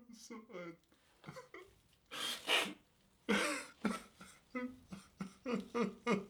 I'm sorry.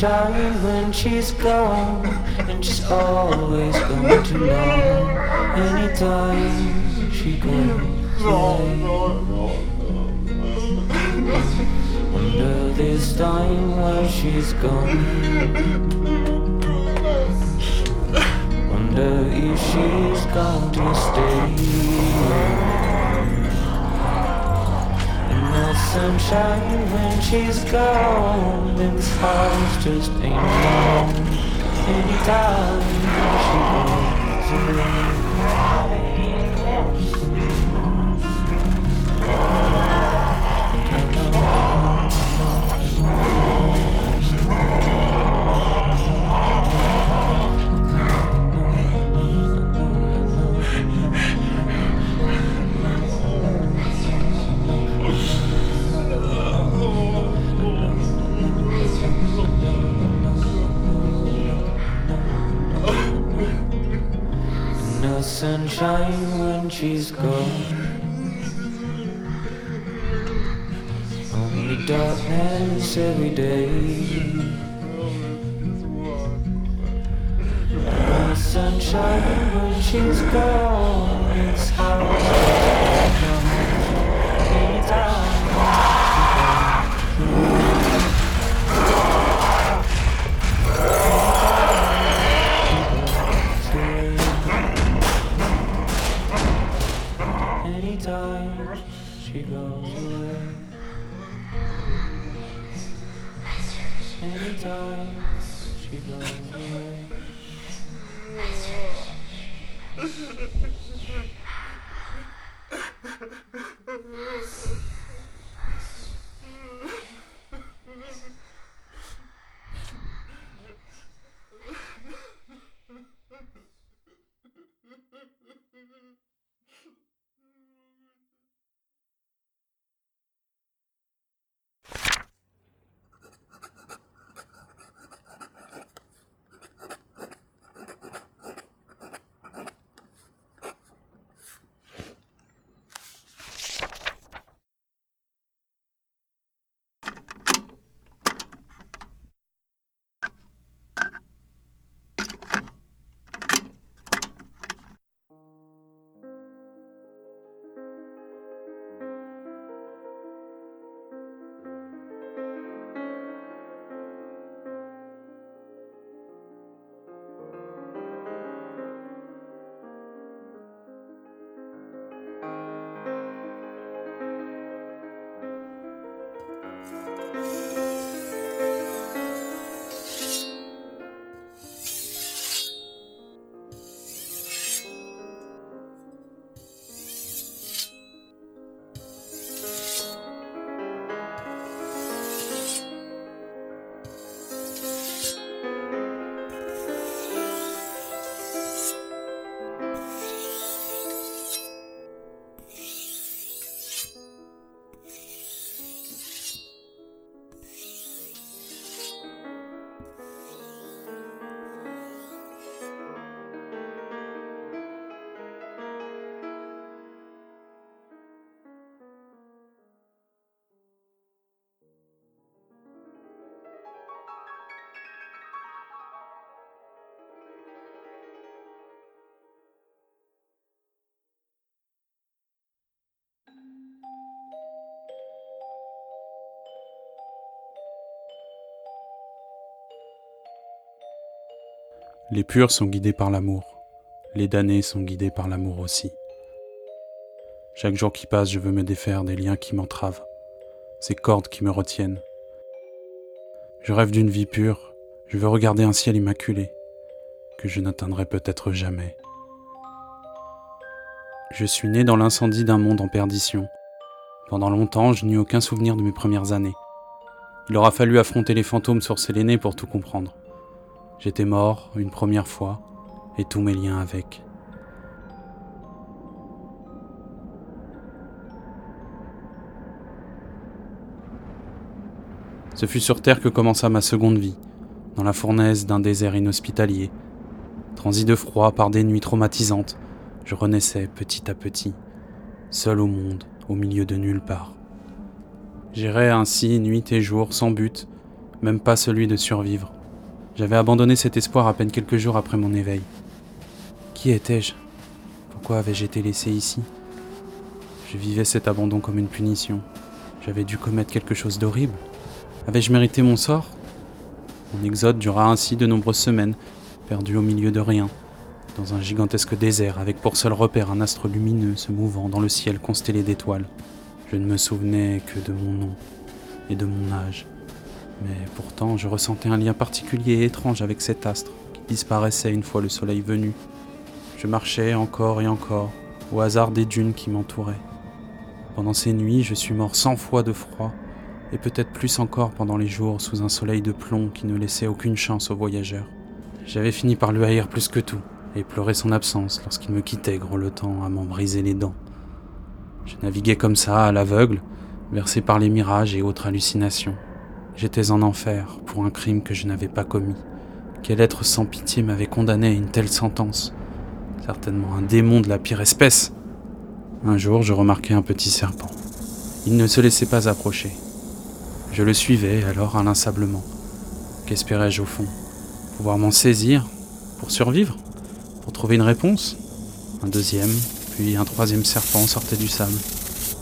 sunshine when she's gone. And she's always going to know anytime she goes. Wonder this time where she's gone. Wonder if she's going to stay. Sunshine when she's gone. And this house just ain't home. Anytime she goes away. She's gone. Only darkness every day. Les purs sont guidés par l'amour. Les damnés sont guidés par l'amour aussi. Chaque jour qui passe, je veux me défaire des liens qui m'entravent, ces cordes qui me retiennent. Je rêve d'une vie pure, je veux regarder un ciel immaculé, que je n'atteindrai peut-être jamais. Je suis né dans l'incendie d'un monde en perdition. Pendant longtemps, je n'eus aucun souvenir de mes premières années. Il aura fallu affronter les fantômes sur Séléné pour tout comprendre. J'étais mort une première fois, et tous mes liens avec. Ce fut sur Terre que commença ma seconde vie, dans la fournaise d'un désert inhospitalier. Transi de froid par des nuits traumatisantes, je renaissais petit à petit, seul au monde, au milieu de nulle part. J'irais ainsi nuit et jour sans but, même pas celui de survivre. J'avais abandonné cet espoir à peine quelques jours après mon éveil. Qui étais-je? Pourquoi avais-je été laissé ici? Je vivais cet abandon comme une punition. J'avais dû commettre quelque chose d'horrible. Avais-je mérité mon sort? Mon exode dura ainsi de nombreuses semaines, perdu au milieu de rien, dans un gigantesque désert avec pour seul repère un astre lumineux se mouvant dans le ciel constellé d'étoiles. Je ne me souvenais que de mon nom et de mon âge. Mais pourtant, je ressentais un lien particulier et étrange avec cet astre qui disparaissait une fois le soleil venu. Je marchais encore et encore, au hasard des dunes qui m'entouraient. Pendant ces nuits, je suis mort cent fois de froid, et peut-être plus encore pendant les jours sous un soleil de plomb qui ne laissait aucune chance aux voyageurs. J'avais fini par lui haïr plus que tout, et pleurer son absence lorsqu'il me quittait grelottant à m'en briser les dents. Je naviguais comme ça, à l'aveugle, versé par les mirages et autres hallucinations. J'étais en enfer pour un crime que je n'avais pas commis. Quel être sans pitié m'avait condamné à une telle sentence? Certainement un démon de la pire espèce. Un jour, je remarquai un petit serpent. Il ne se laissait pas approcher. Je le suivais alors inlassablement. Qu'espérais-je au fond? Pouvoir m'en saisir pour survivre? Pour trouver une réponse? Un deuxième, puis un troisième serpent sortait du sable.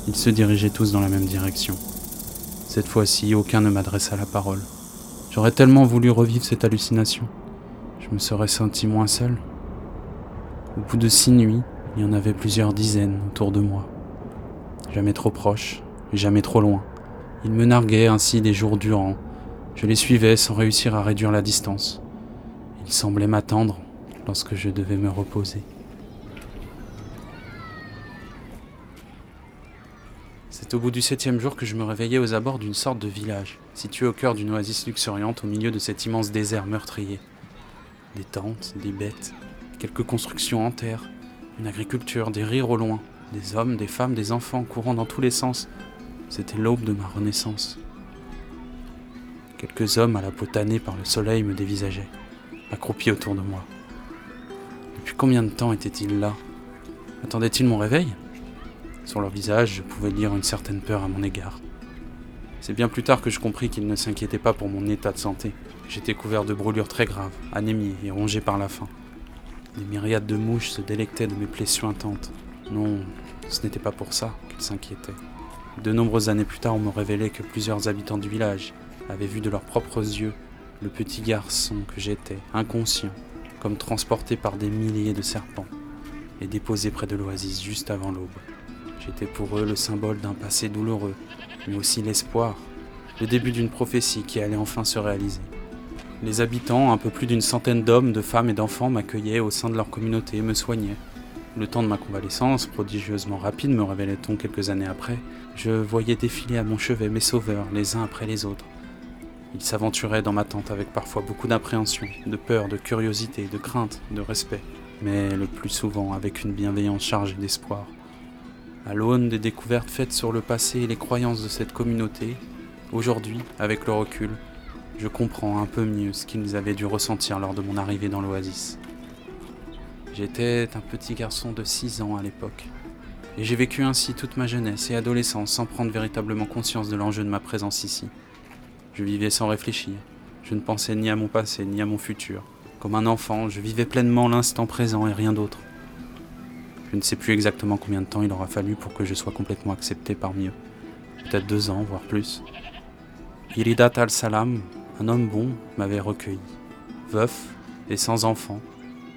Ils se dirigeaient tous dans la même direction. Cette fois-ci, aucun ne m'adressa la parole. J'aurais tellement voulu revivre cette hallucination. Je me serais senti moins seul. Au bout de six nuits, il y en avait plusieurs dizaines autour de moi. Jamais trop proches, jamais trop loin. Ils me narguaient ainsi des jours durant. Je les suivais sans réussir à réduire la distance. Ils semblaient m'attendre lorsque je devais me reposer. C'est au bout du septième jour que je me réveillais aux abords d'une sorte de village, situé au cœur d'une oasis luxuriante au milieu de cet immense désert meurtrier. Des tentes, des bêtes, quelques constructions en terre, une agriculture, des rires au loin, des hommes, des femmes, des enfants courant dans tous les sens. C'était l'aube de ma renaissance. Quelques hommes à la peau tannée par le soleil me dévisageaient, accroupis autour de moi. Depuis combien de temps étaient-ils là? Attendaient-ils mon réveil? Sur leur visage, je pouvais lire une certaine peur à mon égard. C'est bien plus tard que je compris qu'ils ne s'inquiétaient pas pour mon état de santé. J'étais couvert de brûlures très graves, anémie et rongé par la faim. Des myriades de mouches se délectaient de mes plaies suintantes. Non, ce n'était pas pour ça qu'ils s'inquiétaient. De nombreuses années plus tard, on me révélait que plusieurs habitants du village avaient vu de leurs propres yeux le petit garçon que j'étais, inconscient, comme transporté par des milliers de serpents, et déposé près de l'oasis juste avant l'aube. J'étais pour eux le symbole d'un passé douloureux, mais aussi l'espoir, le début d'une prophétie qui allait enfin se réaliser. Les habitants, un peu plus d'une centaine d'hommes, de femmes et d'enfants m'accueillaient au sein de leur communauté et me soignaient. Le temps de ma convalescence, prodigieusement rapide, me révélait-on quelques années après, je voyais défiler à mon chevet mes sauveurs, les uns après les autres. Ils s'aventuraient dans ma tente avec parfois beaucoup d'appréhension, de peur, de curiosité, de crainte, de respect, mais le plus souvent avec une bienveillance chargée d'espoir. À l'aune des découvertes faites sur le passé et les croyances de cette communauté, aujourd'hui, avec le recul, je comprends un peu mieux ce qu'ils avaient dû ressentir lors de mon arrivée dans l'oasis. J'étais un petit garçon de 6 ans à l'époque, et j'ai vécu ainsi toute ma jeunesse et adolescence sans prendre véritablement conscience de l'enjeu de ma présence ici. Je vivais sans réfléchir, je ne pensais ni à mon passé ni à mon futur. Comme un enfant, je vivais pleinement l'instant présent et rien d'autre. Je ne sais plus exactement combien de temps il aura fallu pour que je sois complètement accepté parmi eux. Peut-être deux ans, voire plus. Iridat al-Salam, un homme bon, m'avait recueilli. Veuf et sans enfant,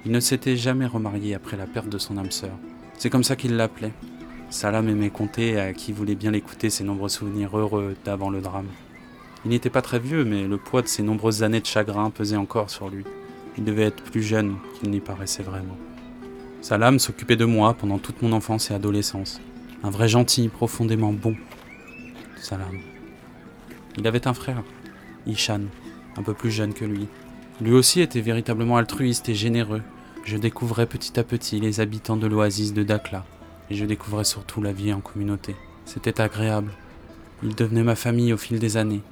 il ne s'était jamais remarié après la perte de son âme sœur. C'est comme ça qu'il l'appelait. Salam aimait compter à qui voulait bien l'écouter ses nombreux souvenirs heureux d'avant le drame. Il n'était pas très vieux, mais le poids de ses nombreuses années de chagrin pesait encore sur lui. Il devait être plus jeune qu'il n'y paraissait vraiment. Salam s'occupait de moi pendant toute mon enfance et adolescence. Un vrai gentil, profondément bon. Salam. Il avait un frère, Ishan, un peu plus jeune que lui. Lui aussi était véritablement altruiste et généreux. Je découvrais petit à petit les habitants de l'oasis de Dakla, et je découvrais surtout la vie en communauté. C'était agréable. Il devenait ma famille au fil des années.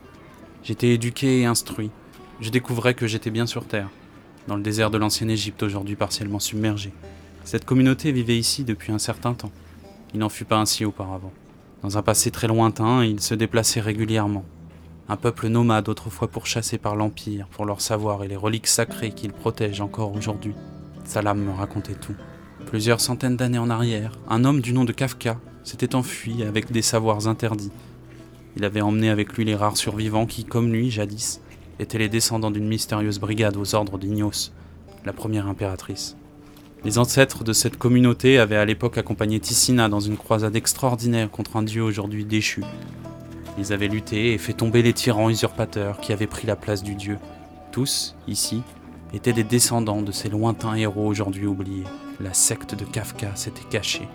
J'étais éduqué et instruit. Je découvrais que j'étais bien sur Terre, dans le désert de l'ancienne Égypte aujourd'hui partiellement submergé. Cette communauté vivait ici depuis un certain temps. Il n'en fut pas ainsi auparavant. Dans un passé très lointain, ils se déplaçaient régulièrement. Un peuple nomade autrefois pourchassé par l'Empire pour leur savoir et les reliques sacrées qu'ils protègent encore aujourd'hui. Salam me racontait tout. Plusieurs centaines d'années en arrière, un homme du nom de Kafka s'était enfui avec des savoirs interdits. Il avait emmené avec lui les rares survivants qui, comme lui, jadis, étaient les descendants d'une mystérieuse brigade aux ordres d'Ignos, la première impératrice. Les ancêtres de cette communauté avaient à l'époque accompagné Ticina dans une croisade extraordinaire contre un dieu aujourd'hui déchu. Ils avaient lutté et fait tomber les tyrans usurpateurs qui avaient pris la place du dieu. Tous, ici, étaient des descendants de ces lointains héros aujourd'hui oubliés. La secte de Kafka s'était cachée.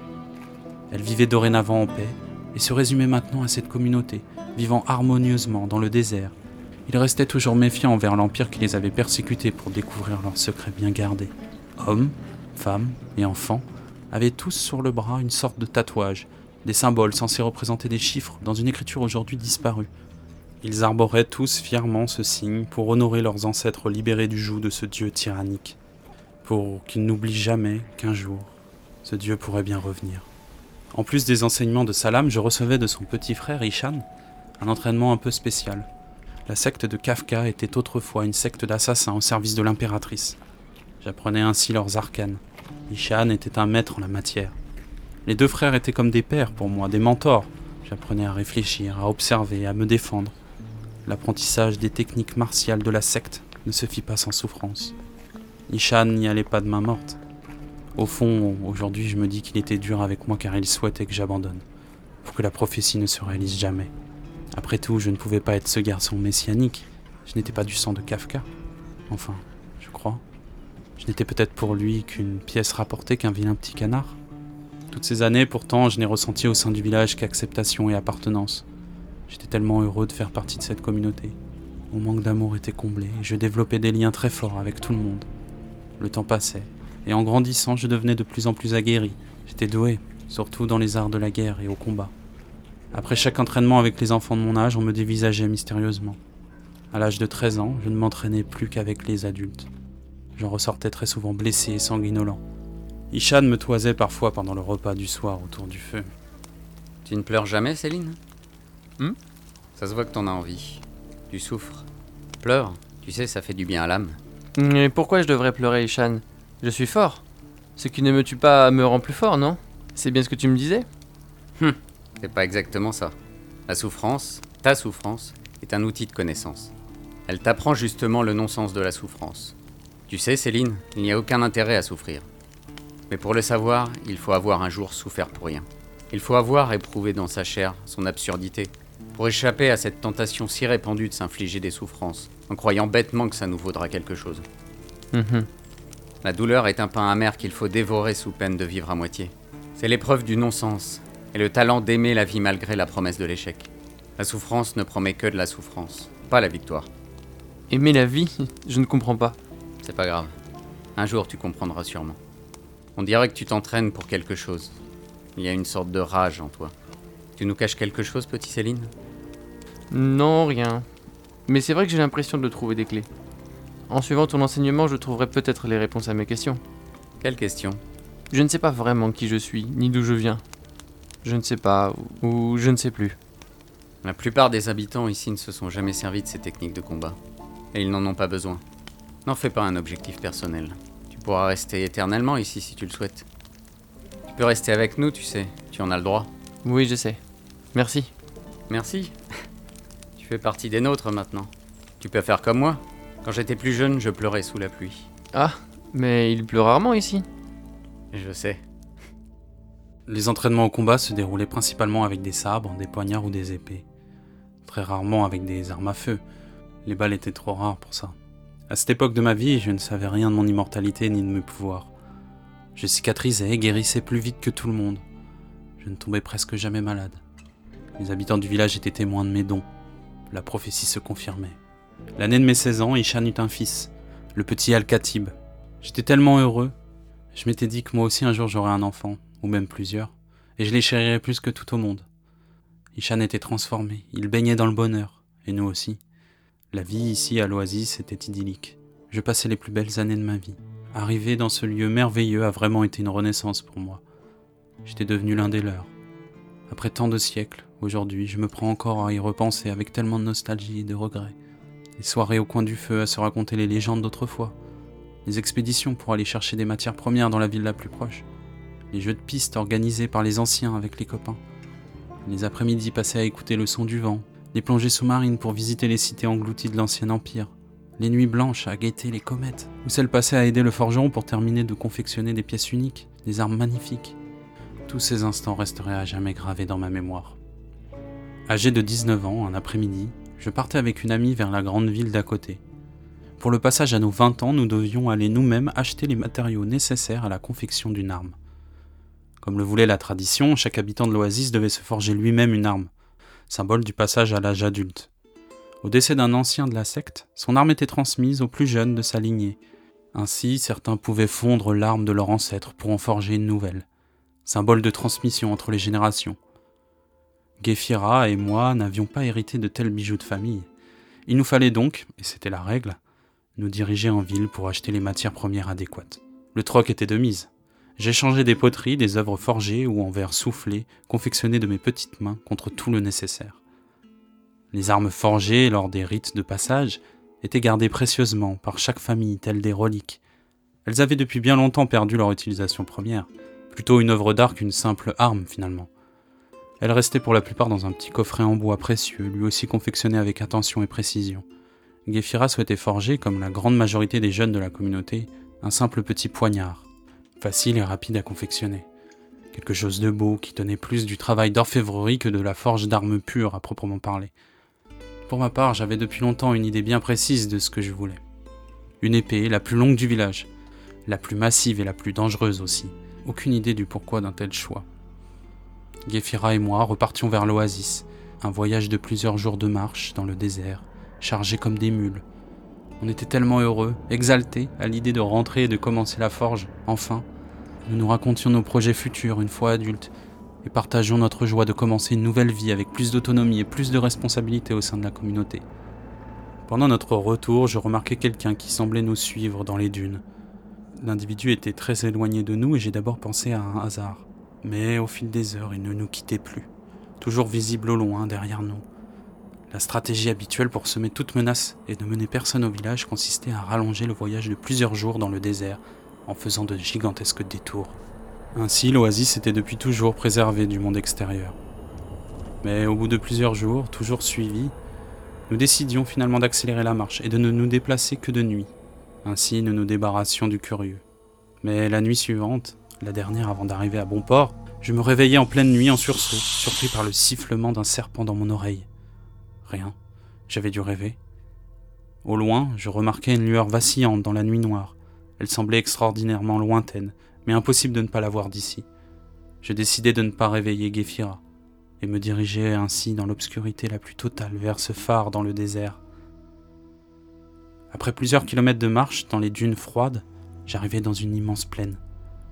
Elle vivait dorénavant en paix et se résumait maintenant à cette communauté, vivant harmonieusement dans le désert. Ils restaient toujours méfiants envers l'Empire qui les avait persécutés pour découvrir leurs secrets bien gardés. Hommes, femmes et enfants avaient tous sur le bras une sorte de tatouage, des symboles censés représenter des chiffres dans une écriture aujourd'hui disparue. Ils arboraient tous fièrement ce signe pour honorer leurs ancêtres libérés du joug de ce dieu tyrannique, pour qu'ils n'oublient jamais qu'un jour, ce dieu pourrait bien revenir. En plus des enseignements de Salam, je recevais de son petit frère Ishan un entraînement un peu spécial. La secte de Kafka était autrefois une secte d'assassins au service de l'impératrice. J'apprenais ainsi leurs arcanes. Ishan était un maître en la matière. Les deux frères étaient comme des pères pour moi, des mentors. J'apprenais à réfléchir, à observer, à me défendre. L'apprentissage des techniques martiales de la secte ne se fit pas sans souffrance. Ishan n'y allait pas de main morte. Au fond, aujourd'hui, je me dis qu'il était dur avec moi car il souhaitait que j'abandonne, pour que la prophétie ne se réalise jamais. Après tout, je ne pouvais pas être ce garçon messianique. Je n'étais pas du sang de Kafka. Enfin. Je n'étais peut-être pour lui qu'une pièce rapportée qu'un vilain petit canard. Toutes ces années, pourtant, je n'ai ressenti au sein du village qu'acceptation et appartenance. J'étais tellement heureux de faire partie de cette communauté. Mon manque d'amour était comblé et je développais des liens très forts avec tout le monde. Le temps passait, et en grandissant, je devenais de plus en plus aguerri. J'étais doué, surtout dans les arts de la guerre et au combat. Après chaque entraînement avec les enfants de mon âge, on me dévisageait mystérieusement. À l'âge de 13 ans, je ne m'entraînais plus qu'avec les adultes. J'en ressortais très souvent blessé et sanguinolent. Ishan me toisait parfois pendant le repas du soir autour du feu. Tu ne pleures jamais, Céline? Hmm? Ça se voit que t'en as envie. Tu souffres. Pleure, tu sais, ça fait du bien à l'âme. Mais pourquoi je devrais pleurer, Ishan? Je suis fort. Ce qui ne me tue pas me rend plus fort, non? C'est bien ce que tu me disais? C'est pas exactement ça. La souffrance, ta souffrance, est un outil de connaissance. Elle t'apprend justement le non-sens de la souffrance. Tu sais, Céline, il n'y a aucun intérêt à souffrir. Mais pour le savoir, il faut avoir un jour souffert pour rien. Il faut avoir éprouvé dans sa chair son absurdité, pour échapper à cette tentation si répandue de s'infliger des souffrances, en croyant bêtement que ça nous vaudra quelque chose. Mhm. La douleur est un pain amer qu'il faut dévorer sous peine de vivre à moitié. C'est l'épreuve du non-sens et le talent d'aimer la vie malgré la promesse de l'échec. La souffrance ne promet que de la souffrance, pas la victoire. Aimer la vie Je ne comprends pas. C'est pas grave. Un jour tu comprendras sûrement. On dirait que tu t'entraînes pour quelque chose. Il y a une sorte de rage en toi. Tu nous caches quelque chose, petit Céline? Non, rien. Mais c'est vrai que j'ai l'impression de trouver des clés. En suivant ton enseignement, je trouverai peut-être les réponses à mes questions. Quelle question Je ne sais pas vraiment qui je suis, ni d'où je viens. Je ne sais pas, ou je ne sais plus. La plupart des habitants ici ne se sont jamais servis de ces techniques de combat. Et ils n'en ont pas besoin. N'en fais pas un objectif personnel. Tu pourras rester éternellement ici si tu le souhaites. Tu peux rester avec nous, tu sais. Tu en as le droit. Oui, je sais. Merci. Merci. Tu fais partie des nôtres maintenant. Tu peux faire comme moi. Quand j'étais plus jeune, je pleurais sous la pluie. Ah, mais il pleut rarement ici. Je sais. Les entraînements au combat se déroulaient principalement avec des sabres, des poignards ou des épées. Très rarement avec des armes à feu. Les balles étaient trop rares pour ça. À cette époque de ma vie, je ne savais rien de mon immortalité ni de mes pouvoirs. Je cicatrisais et guérissais plus vite que tout le monde. Je ne tombais presque jamais malade. Les habitants du village étaient témoins de mes dons. La prophétie se confirmait. L'année de mes 16 ans, Ishan eut un fils, le petit Al-Khatib. J'étais tellement heureux. Je m'étais dit que moi aussi un jour j'aurais un enfant, ou même plusieurs, et je les chérirais plus que tout au monde. Ishan était transformé, il baignait dans le bonheur, et nous aussi. La vie ici à l'Oasis était idyllique. Je passais les plus belles années de ma vie. Arriver dans ce lieu merveilleux a vraiment été une renaissance pour moi. J'étais devenu l'un des leurs. Après tant de siècles, aujourd'hui, je me prends encore à y repenser avec tellement de nostalgie et de regrets. Les soirées au coin du feu à se raconter les légendes d'autrefois. Les expéditions pour aller chercher des matières premières dans la ville la plus proche. Les jeux de piste organisés par les anciens avec les copains. Les après-midi passés à écouter le son du vent. Les plongées sous-marines pour visiter les cités englouties de l'ancien empire. Les nuits blanches à guetter les comètes. Ou celles passées à aider le forgeron pour terminer de confectionner des pièces uniques, des armes magnifiques. Tous ces instants resteraient à jamais gravés dans ma mémoire. Âgé de 19 ans, un après-midi, je partais avec une amie vers la grande ville d'à côté. Pour le passage à nos 20 ans, nous devions aller nous-mêmes acheter les matériaux nécessaires à la confection d'une arme. Comme le voulait la tradition, chaque habitant de l'oasis devait se forger lui-même une arme, symbole du passage à l'âge adulte. Au décès d'un ancien de la secte, son arme était transmise aux plus jeunes de sa lignée. Ainsi, certains pouvaient fondre l'arme de leur ancêtre pour en forger une nouvelle, symbole de transmission entre les générations. Gefira et moi n'avions pas hérité de tels bijoux de famille. Il nous fallait donc, et c'était la règle, nous diriger en ville pour acheter les matières premières adéquates. Le troc était de mise. J'échangeais des poteries, des œuvres forgées ou en verre soufflé, confectionnées de mes petites mains contre tout le nécessaire. Les armes forgées lors des rites de passage étaient gardées précieusement par chaque famille telles des reliques. Elles avaient depuis bien longtemps perdu leur utilisation première, plutôt une œuvre d'art qu'une simple arme finalement. Elles restaient pour la plupart dans un petit coffret en bois précieux, lui aussi confectionné avec attention et précision. Gefira souhaitait forger, comme la grande majorité des jeunes de la communauté, un simple petit poignard, facile et rapide à confectionner. Quelque chose de beau qui tenait plus du travail d'orfèvrerie que de la forge d'armes pures à proprement parler. Pour ma part, j'avais depuis longtemps une idée bien précise de ce que je voulais. Une épée, la plus longue du village, la plus massive et la plus dangereuse aussi. Aucune idée du pourquoi d'un tel choix. Gefira et moi repartions vers l'oasis, un voyage de plusieurs jours de marche dans le désert, chargés comme des mules. On était tellement heureux, exaltés à l'idée de rentrer et de commencer la forge, enfin. Nous nous racontions nos projets futurs une fois adultes et partagions notre joie de commencer une nouvelle vie avec plus d'autonomie et plus de responsabilité au sein de la communauté. Pendant notre retour, je remarquai quelqu'un qui semblait nous suivre dans les dunes. L'individu était très éloigné de nous et j'ai d'abord pensé à un hasard. Mais au fil des heures, il ne nous quittait plus, toujours visible au loin derrière nous. La stratégie habituelle pour semer toute menace et ne mener personne au village consistait à rallonger le voyage de plusieurs jours dans le désert en faisant de gigantesques détours. Ainsi, l'oasis était depuis toujours préservée du monde extérieur. Mais au bout de plusieurs jours, toujours suivis, nous décidions finalement d'accélérer la marche et de ne nous déplacer que de nuit. Ainsi, nous nous débarrassions du curieux. Mais la nuit suivante, la dernière avant d'arriver à bon port, je me réveillai en pleine nuit en sursaut, surpris par le sifflement d'un serpent dans mon oreille. Rien. J'avais dû rêver. Au loin, je remarquai une lueur vacillante dans la nuit noire. Elle semblait extraordinairement lointaine, mais impossible de ne pas la voir d'ici. Je décidai de ne pas réveiller Gefira, et me dirigeai ainsi dans l'obscurité la plus totale vers ce phare dans le désert. Après plusieurs kilomètres de marche dans les dunes froides, j'arrivai dans une immense plaine.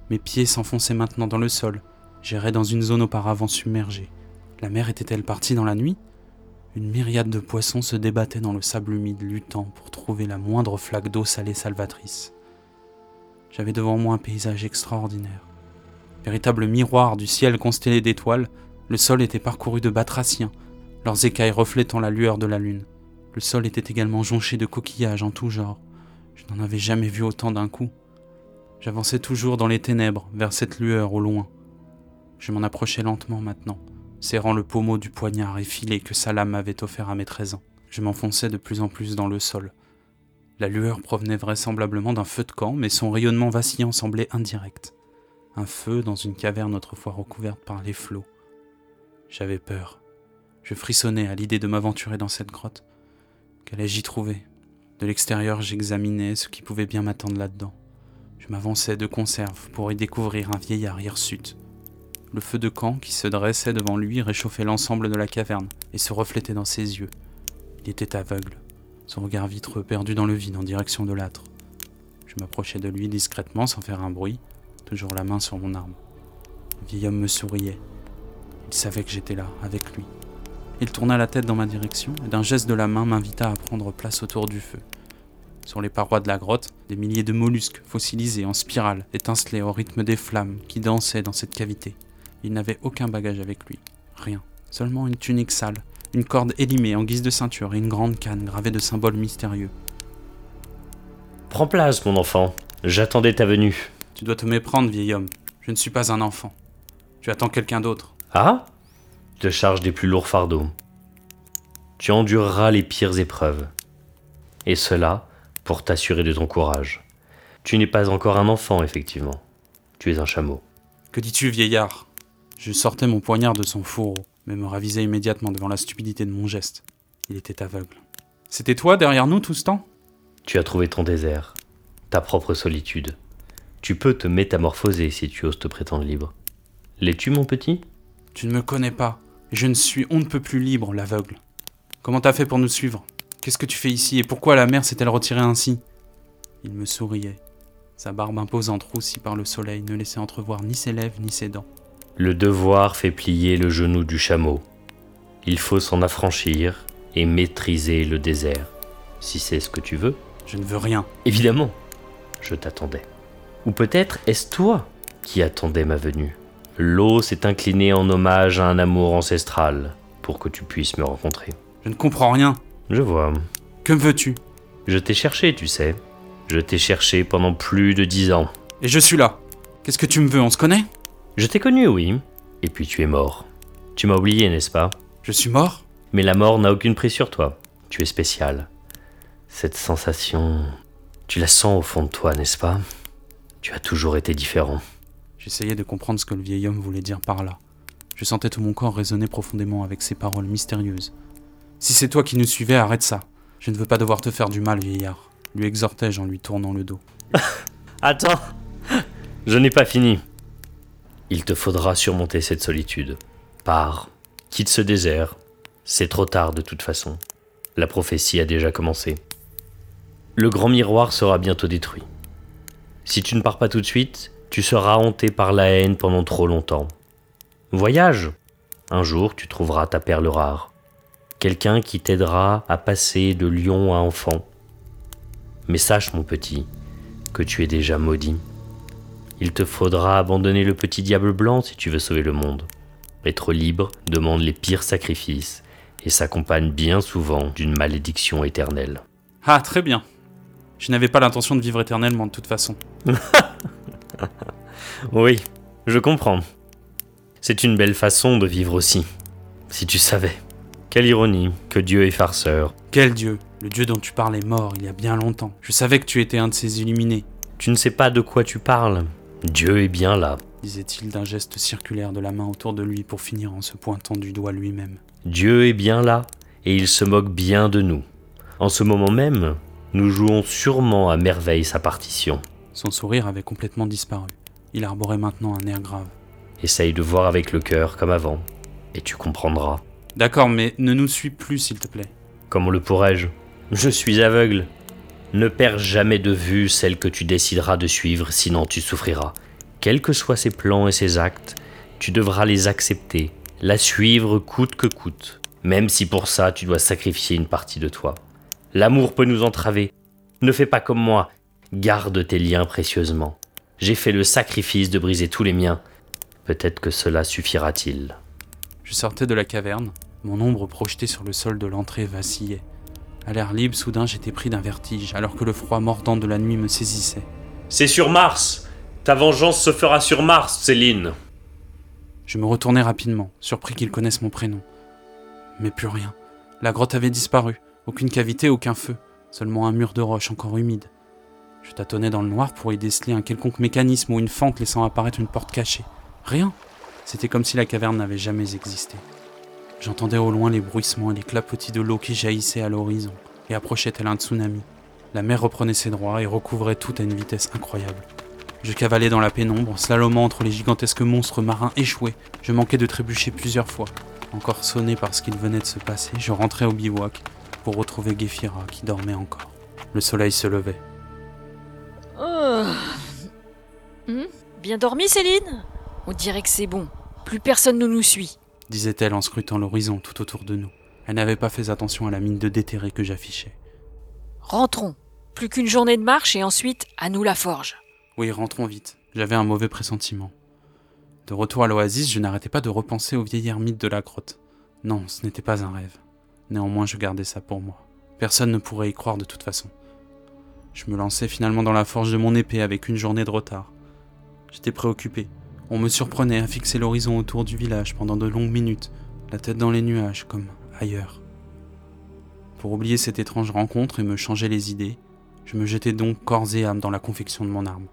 Mes pieds s'enfonçaient maintenant dans le sol. J'errais dans une zone auparavant submergée. La mer était-elle partie dans la nuit? Une myriade de poissons se débattaient dans le sable humide, luttant pour trouver la moindre flaque d'eau salée salvatrice. J'avais devant moi un paysage extraordinaire. Véritable miroir du ciel constellé d'étoiles, le sol était parcouru de batraciens, leurs écailles reflétant la lueur de la lune. Le sol était également jonché de coquillages en tout genre. Je n'en avais jamais vu autant d'un coup. J'avançais toujours dans les ténèbres, vers cette lueur au loin. Je m'en approchais lentement maintenant, serrant le pommeau du poignard effilé que sa lame m'avait offert à mes treize ans. Je m'enfonçais de plus en plus dans le sol. La lueur provenait vraisemblablement d'un feu de camp, mais son rayonnement vacillant semblait indirect. Un feu dans une caverne autrefois recouverte par les flots. J'avais peur. Je frissonnais à l'idée de m'aventurer dans cette grotte. Qu'allais-je y trouver? De l'extérieur, j'examinais ce qui pouvait bien m'attendre là-dedans. Je m'avançais de conserve pour y découvrir un vieillard hirsute. Le feu de camp qui se dressait devant lui réchauffait l'ensemble de la caverne et se reflétait dans ses yeux. Il était aveugle, son regard vitreux perdu dans le vide en direction de l'âtre. Je m'approchais de lui discrètement sans faire un bruit, toujours la main sur mon arme. Le vieil homme me souriait. Il savait que j'étais là, avec lui. Il tourna la tête dans ma direction et d'un geste de la main m'invita à prendre place autour du feu. Sur les parois de la grotte, des milliers de mollusques fossilisés en spirale étincelaient au rythme des flammes qui dansaient dans cette cavité. Il n'avait aucun bagage avec lui. Rien. Seulement une tunique sale, une corde élimée en guise de ceinture et une grande canne gravée de symboles mystérieux. Prends place, mon enfant. J'attendais ta venue. Tu dois te méprendre, vieil homme. Je ne suis pas un enfant. Tu attends quelqu'un d'autre. Ah? Tu te charges des plus lourds fardeaux. Tu endureras les pires épreuves. Et cela pour t'assurer de ton courage. Tu n'es pas encore un enfant, effectivement. Tu es un chameau. Que dis-tu, vieillard? Je sortais mon poignard de son fourreau, mais me ravisais immédiatement devant la stupidité de mon geste. Il était aveugle. C'était toi derrière nous tout ce temps? Tu as trouvé ton désert, ta propre solitude. Tu peux te métamorphoser si tu oses te prétendre libre. L'es-tu, mon petit? Tu ne me connais pas, je ne suis on ne peut plus libre, l'aveugle. Comment t'as fait pour nous suivre? Qu'est-ce que tu fais ici? Et pourquoi la mer s'est-elle retirée ainsi? Il me souriait. Sa barbe imposante roussie par le soleil ne laissait entrevoir ni ses lèvres ni ses dents. Le devoir fait plier le genou du chameau. Il faut s'en affranchir et maîtriser le désert. Si c'est ce que tu veux. Je ne veux rien. Évidemment, je t'attendais. Ou peut-être est-ce toi qui attendais ma venue. L'eau s'est inclinée en hommage à un amour ancestral pour que tu puisses me rencontrer. Je ne comprends rien. Je vois. Que veux-tu? Je t'ai cherché, tu sais. Je t'ai cherché pendant plus de dix ans. Et je suis là. Qu'est-ce que tu me veux? On se connaît? Je t'ai connu, oui. Et puis tu es mort. Tu m'as oublié, n'est-ce pas? Je suis mort? Mais la mort n'a aucune prise sur toi. Tu es spécial. Cette sensation, tu la sens au fond de toi, n'est-ce pas? Tu as toujours été différent. J'essayais de comprendre ce que le vieil homme voulait dire par là. Je sentais tout mon corps résonner profondément avec ces paroles mystérieuses. Si c'est toi qui nous suivais, arrête ça. Je ne veux pas devoir te faire du mal, vieillard, lui exhortai-je en lui tournant le dos. Attends Je n'ai pas fini. Il te faudra surmonter cette solitude. Pars, quitte ce désert. C'est trop tard de toute façon. La prophétie a déjà commencé. Le grand miroir sera bientôt détruit. Si tu ne pars pas tout de suite, tu seras hanté par la haine pendant trop longtemps. Voyage. Un jour, tu trouveras ta perle rare quelqu'un qui t'aidera à passer de lion à enfant. Mais sache, mon petit, que tu es déjà maudit. Il te faudra abandonner le petit diable blanc si tu veux sauver le monde. Être libre demande les pires sacrifices et s'accompagne bien souvent d'une malédiction éternelle. Ah, très bien. Je n'avais pas l'intention de vivre éternellement de toute façon. oui, je comprends. C'est une belle façon de vivre aussi, si tu savais. Quelle ironie, que Dieu est farceur. Quel Dieu? Le Dieu dont tu parles est mort il y a bien longtemps. Je savais que tu étais un de ces illuminés. Tu ne sais pas de quoi tu parles. Dieu est bien là, disait-il d'un geste circulaire de la main autour de lui pour finir en se pointant du doigt lui-même. Dieu est bien là, et il se moque bien de nous. En ce moment même, nous jouons sûrement à merveille sa partition. Son sourire avait complètement disparu. Il arborait maintenant un air grave. Essaye de voir avec le cœur comme avant, et tu comprendras. D'accord, mais ne nous suis plus, s'il te plaît. Comment le pourrais-je? Je suis aveugle. Ne perds jamais de vue celle que tu décideras de suivre, sinon tu souffriras. Quels que soient ses plans et ses actes, tu devras les accepter, la suivre coûte que coûte, même si pour ça tu dois sacrifier une partie de toi. L'amour peut nous entraver. Ne fais pas comme moi. Garde tes liens précieusement. J'ai fait le sacrifice de briser tous les miens. Peut-être que cela suffira-t-il. Je sortais de la caverne, mon ombre projetée sur le sol de l'entrée vacillait. À l'air libre, soudain, j'étais pris d'un vertige, alors que le froid mordant de la nuit me saisissait. C'est sur Mars Ta vengeance se fera sur Mars, Céline Je me retournai rapidement, surpris qu'ils connaissent mon prénom. Mais plus rien. La grotte avait disparu. Aucune cavité, aucun feu. Seulement un mur de roche encore humide. Je tâtonnais dans le noir pour y déceler un quelconque mécanisme ou une fente laissant apparaître une porte cachée. Rien. C'était comme si la caverne n'avait jamais existé. J'entendais au loin les bruissements et les clapotis de l'eau qui jaillissaient à l'horizon et approchaient tel un tsunami. La mer reprenait ses droits et recouvrait tout à une vitesse incroyable. Je cavalais dans la pénombre, slalomant entre les gigantesques monstres marins échoués. Je manquais de trébucher plusieurs fois. Encore sonné par ce qu'il venait de se passer, je rentrais au bivouac pour retrouver Gephira qui dormait encore. Le soleil se levait. Oh. Hmm? Bien dormi, Céline? On dirait que c'est bon. Plus personne ne nous suit. Disait-elle en scrutant l'horizon tout autour de nous. Elle n'avait pas fait attention à la mine de déterré que j'affichais. Rentrons. Plus qu'une journée de marche et ensuite, à nous la forge. Oui, rentrons vite. J'avais un mauvais pressentiment. De retour à l'oasis, je n'arrêtais pas de repenser au vieil ermite de la grotte. Non, ce n'était pas un rêve. Néanmoins, je gardais ça pour moi. Personne ne pourrait y croire de toute façon. Je me lançais finalement dans la forge de mon épée avec une journée de retard. J'étais préoccupé. On me surprenait à fixer l'horizon autour du village pendant de longues minutes, la tête dans les nuages, comme ailleurs. Pour oublier cette étrange rencontre et me changer les idées, je me jetais donc corps et âme dans la confection de mon arme.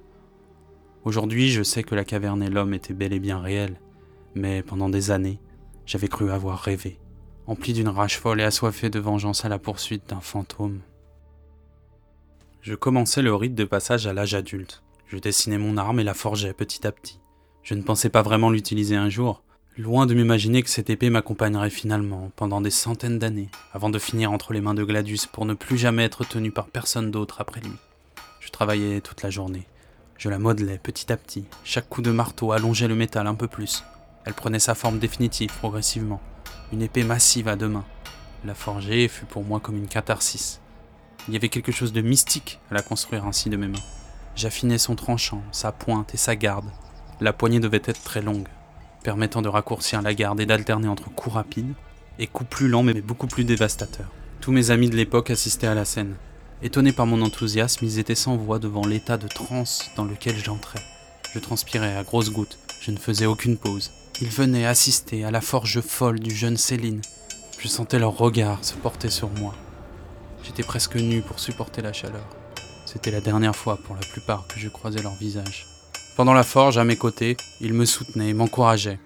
Aujourd'hui, je sais que la caverne et l'homme étaient bel et bien réels, mais pendant des années, j'avais cru avoir rêvé, empli d'une rage folle et assoiffé de vengeance à la poursuite d'un fantôme. Je commençais le rite de passage à l'âge adulte. Je dessinais mon arme et la forgeais petit à petit. Je ne pensais pas vraiment l'utiliser un jour, loin de m'imaginer que cette épée m'accompagnerait finalement pendant des centaines d'années, avant de finir entre les mains de Gladius pour ne plus jamais être tenu par personne d'autre après lui. Je travaillais toute la journée. Je la modelais petit à petit. Chaque coup de marteau allongeait le métal un peu plus. Elle prenait sa forme définitive progressivement. Une épée massive à deux mains. La forger fut pour moi comme une catharsis. Il y avait quelque chose de mystique à la construire ainsi de mes mains. J'affinais son tranchant, sa pointe et sa garde. La poignée devait être très longue, permettant de raccourcir la garde et d'alterner entre coups rapides et coups plus lents mais beaucoup plus dévastateurs. Tous mes amis de l'époque assistaient à la scène. Étonnés par mon enthousiasme, ils étaient sans voix devant l'état de transe dans lequel j'entrais. Je transpirais à grosses gouttes, je ne faisais aucune pause. Ils venaient assister à la forge folle du jeune Céline. Je sentais leur regard se porter sur moi. J'étais presque nu pour supporter la chaleur. C'était la dernière fois pour la plupart que je croisais leur visage. Pendant la forge, à mes côtés, ils me soutenaient et m'encourageaient.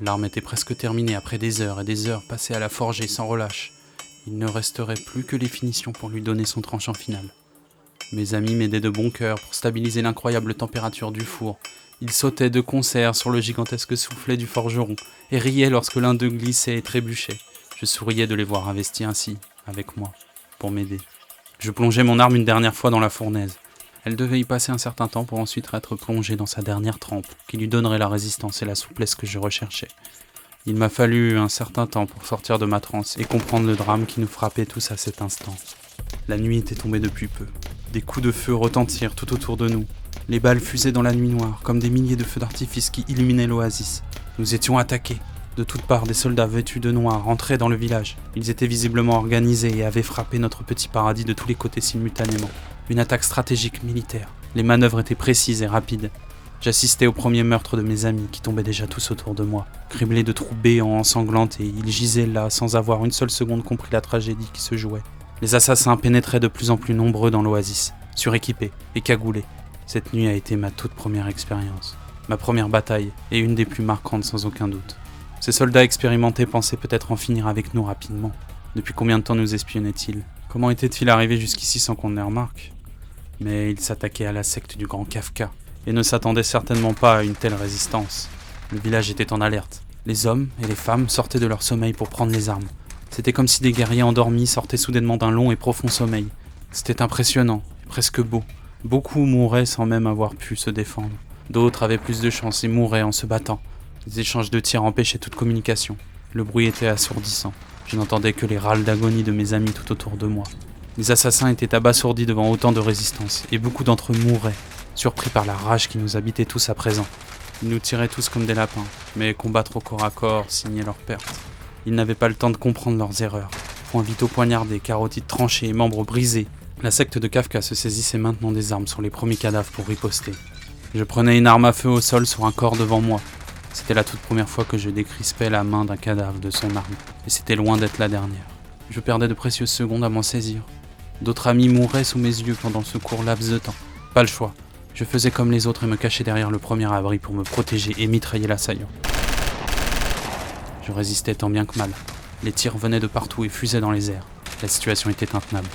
L'arme était presque terminée après des heures et des heures passées à la forger sans relâche. Il ne resterait plus que les finitions pour lui donner son tranchant final. Mes amis m'aidaient de bon cœur pour stabiliser l'incroyable température du four. Ils sautaient de concert sur le gigantesque soufflet du forgeron et riaient lorsque l'un d'eux glissait et trébuchait. Je souriais de les voir investis ainsi, avec moi, pour m'aider. Je plongeais mon arme une dernière fois dans la fournaise. Elle devait y passer un certain temps pour ensuite être plongée dans sa dernière trempe, qui lui donnerait la résistance et la souplesse que je recherchais. Il m'a fallu un certain temps pour sortir de ma transe et comprendre le drame qui nous frappait tous à cet instant. La nuit était tombée depuis peu. Des coups de feu retentirent tout autour de nous. Les balles fusaient dans la nuit noire, comme des milliers de feux d'artifice qui illuminaient l'oasis. Nous étions attaqués. De toutes parts, des soldats vêtus de noir entraient dans le village. Ils étaient visiblement organisés et avaient frappé notre petit paradis de tous les côtés simultanément. Une attaque stratégique militaire. Les manœuvres étaient précises et rapides. J'assistais au premier meurtre de mes amis qui tombaient déjà tous autour de moi, criblés de trous béants ensanglantés. Ils gisaient là sans avoir une seule seconde compris la tragédie qui se jouait. Les assassins pénétraient de plus en plus nombreux dans l'oasis, suréquipés et cagoulés. Cette nuit a été ma toute première expérience, ma première bataille et une des plus marquantes sans aucun doute. Ces soldats expérimentés pensaient peut-être en finir avec nous rapidement. Depuis combien de temps nous espionnaient-ils Comment était-il arrivé jusqu'ici sans qu'on ne les remarque? Mais ils s'attaquaient à la secte du grand Kafka et ne s'attendaient certainement pas à une telle résistance. Le village était en alerte. Les hommes et les femmes sortaient de leur sommeil pour prendre les armes. C'était comme si des guerriers endormis sortaient soudainement d'un long et profond sommeil. C'était impressionnant, presque beau. Beaucoup mouraient sans même avoir pu se défendre. D'autres avaient plus de chance et mouraient en se battant. Les échanges de tirs empêchaient toute communication. Le bruit était assourdissant. Je n'entendais que les râles d'agonie de mes amis tout autour de moi. Les assassins étaient abasourdis devant autant de résistance, et beaucoup d'entre eux mouraient, surpris par la rage qui nous habitait tous à présent. Ils nous tiraient tous comme des lapins, mais combattre au corps à corps signait leur perte. Ils n'avaient pas le temps de comprendre leurs erreurs. Poings vitaux poignardés, carotides tranchées et membres brisés. La secte de Kafka se saisissait maintenant des armes sur les premiers cadavres pour riposter. Je prenais une arme à feu au sol sur un corps devant moi. C'était la toute première fois que je décrispais la main d'un cadavre de son arme, et c'était loin d'être la dernière. Je perdais de précieuses secondes à m'en saisir. D'autres amis mouraient sous mes yeux pendant ce court laps de temps. Pas le choix. Je faisais comme les autres et me cachais derrière le premier abri pour me protéger et mitrailler l'assaillant. Je résistais tant bien que mal. Les tirs venaient de partout et fusaient dans les airs. La situation était intenable.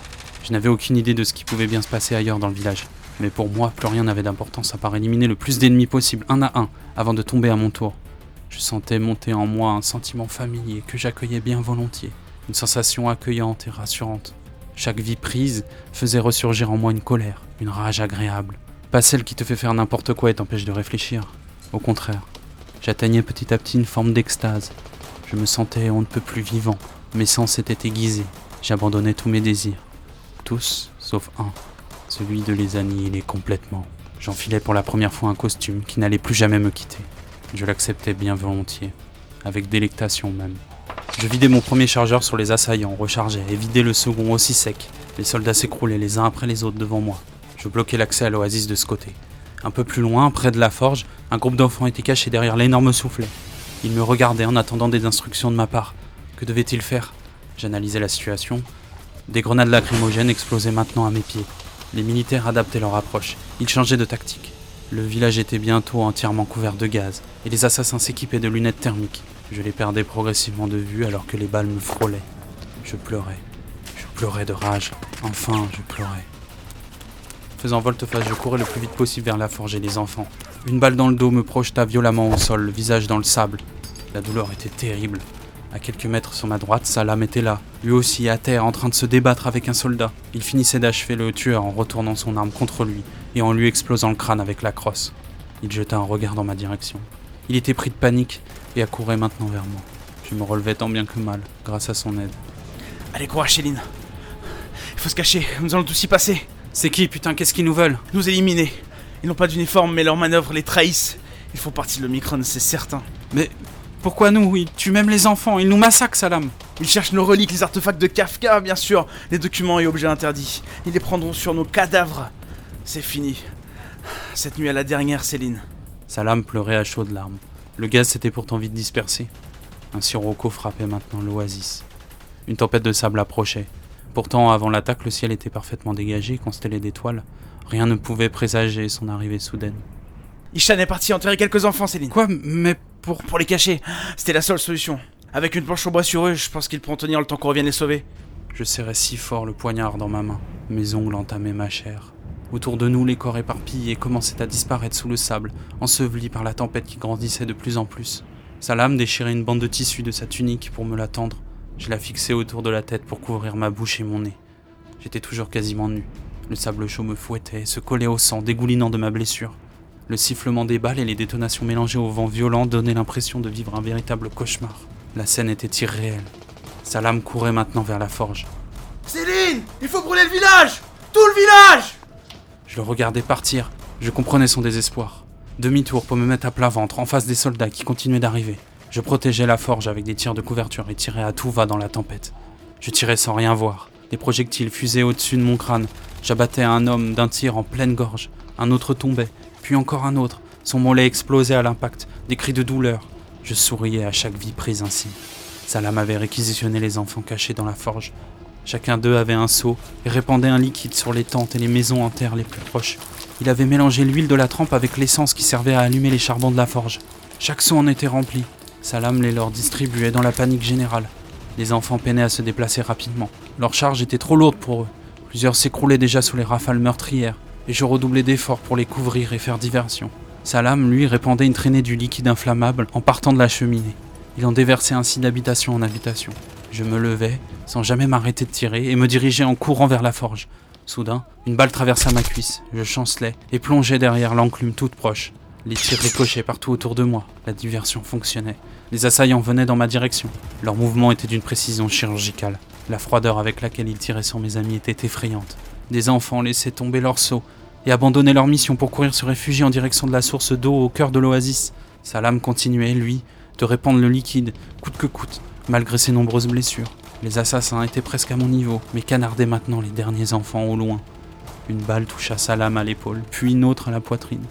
Je n'avais aucune idée de ce qui pouvait bien se passer ailleurs dans le village. Mais pour moi, plus rien n'avait d'importance à part éliminer le plus d'ennemis possible, un à un, avant de tomber à mon tour. Je sentais monter en moi un sentiment familier que j'accueillais bien volontiers, une sensation accueillante et rassurante. Chaque vie prise faisait ressurgir en moi une colère, une rage agréable. Pas celle qui te fait faire n'importe quoi et t'empêche de réfléchir. Au contraire, j'atteignais petit à petit une forme d'extase. Je me sentais on ne peut plus vivant. Mes sens étaient aiguisés. J'abandonnais tous mes désirs. Tous, sauf un. Celui de les annihiler complètement. J'enfilais pour la première fois un costume qui n'allait plus jamais me quitter. Je l'acceptais bien volontiers, avec délectation même. Je vidais mon premier chargeur sur les assaillants, rechargeais et vidais le second aussi sec. Les soldats s'écroulaient les uns après les autres devant moi. Je bloquais l'accès à l'oasis de ce côté. Un peu plus loin, près de la forge, un groupe d'enfants était caché derrière l'énorme soufflet. Ils me regardaient en attendant des instructions de ma part. Que devaient-ils faire? J'analysais la situation. Des grenades lacrymogènes explosaient maintenant à mes pieds. Les militaires adaptaient leur approche. Ils changeaient de tactique. Le village était bientôt entièrement couvert de gaz, et les assassins s'équipaient de lunettes thermiques. Je les perdais progressivement de vue alors que les balles me frôlaient. Je pleurais. Je pleurais de rage. Enfin, je pleurais. Faisant volte-face, je courais le plus vite possible vers la forge et les enfants. Une balle dans le dos me projeta violemment au sol, le visage dans le sable. La douleur était terrible. À quelques mètres sur ma droite, Salam était là, lui aussi à terre en train de se débattre avec un soldat. Il finissait d'achever le tueur en retournant son arme contre lui et en lui explosant le crâne avec la crosse. Il jeta un regard dans ma direction. Il était pris de panique et accourait maintenant vers moi. Je me relevais tant bien que mal, grâce à son aide. Allez, courage, Céline. Il faut se cacher, nous allons tous y passer. C'est qui, putain, qu'est-ce qu'ils nous veulent? Nous éliminer. Ils n'ont pas d'uniforme, mais leurs manœuvres les trahissent. Ils font partie de l'Omicron, c'est certain. Mais pourquoi nous? Ils tuent même les enfants, ils nous massacrent, Salam Ils cherchent nos reliques, les artefacts de Kafka, bien sûr, les documents et objets interdits. Ils les prendront sur nos cadavres. C'est fini. Cette nuit à la dernière, Céline. Salam pleurait à chaudes larmes. Le gaz s'était pourtant vite dispersé. Un sirocco frappait maintenant l'oasis. Une tempête de sable approchait. Pourtant, avant l'attaque, le ciel était parfaitement dégagé, constellé d'étoiles. Rien ne pouvait présager son arrivée soudaine. Ishan est parti enterrer quelques enfants, Céline. Quoi Mais pour... Pour les cacher? C'était la seule solution. Avec une planche au bois sur eux, je pense qu'ils pourront tenir le temps qu'on revienne les sauver. Je serrais si fort le poignard dans ma main. Mes ongles entamaient ma chair. Autour de nous, les corps éparpillés commençaient à disparaître sous le sable, ensevelis par la tempête qui grandissait de plus en plus. Sa lame déchirait une bande de tissu de sa tunique pour me la tendre. Je la fixais autour de la tête pour couvrir ma bouche et mon nez. J'étais toujours quasiment nu. Le sable chaud me fouettait, se collait au sang, dégoulinant de ma blessure. Le sifflement des balles et les détonations mélangées au vent violent donnaient l'impression de vivre un véritable cauchemar. La scène était irréelle. Sa lame courait maintenant vers la forge. Céline Il faut brûler le village Tout le village Je le regardais partir. Je comprenais son désespoir. Demi-tour pour me mettre à plat ventre en face des soldats qui continuaient d'arriver. Je protégeais la forge avec des tirs de couverture et tirais à tout va dans la tempête. Je tirais sans rien voir. Des projectiles fusaient au-dessus de mon crâne. J'abattais un homme d'un tir en pleine gorge. Un autre tombait, puis encore un autre. Son mollet explosait à l'impact. Des cris de douleur. Je souriais à chaque vie prise ainsi. Salam avait réquisitionné les enfants cachés dans la forge. Chacun d'eux avait un seau et répandait un liquide sur les tentes et les maisons en terre les plus proches. Il avait mélangé l'huile de la trempe avec l'essence qui servait à allumer les charbons de la forge. Chaque seau en était rempli. Salam les leur distribuait dans la panique générale. Les enfants peinaient à se déplacer rapidement. Leur charge était trop lourde pour eux. Plusieurs s'écroulaient déjà sous les rafales meurtrières, et je redoublais d'efforts pour les couvrir et faire diversion. Salam, lui, répandait une traînée du liquide inflammable en partant de la cheminée. Il en déversait ainsi d'habitation en habitation. Je me levais, sans jamais m'arrêter de tirer, et me dirigeais en courant vers la forge. Soudain, une balle traversa ma cuisse. Je chancelais et plongeais derrière l'enclume toute proche. Les tirs ricochaient partout autour de moi. La diversion fonctionnait. Les assaillants venaient dans ma direction. Leurs mouvements étaient d'une précision chirurgicale. La froideur avec laquelle ils tiraient sur mes amis était effrayante. Des enfants laissaient tomber leurs seaux et abandonnaient leur mission pour courir se réfugier en direction de la source d'eau au cœur de l'oasis. Sa lame continuait, lui, de répandre le liquide, coûte que coûte, malgré ses nombreuses blessures. Les assassins étaient presque à mon niveau, mais canardaient maintenant les derniers enfants au loin. Une balle toucha sa lame à l'épaule, puis une autre à la poitrine.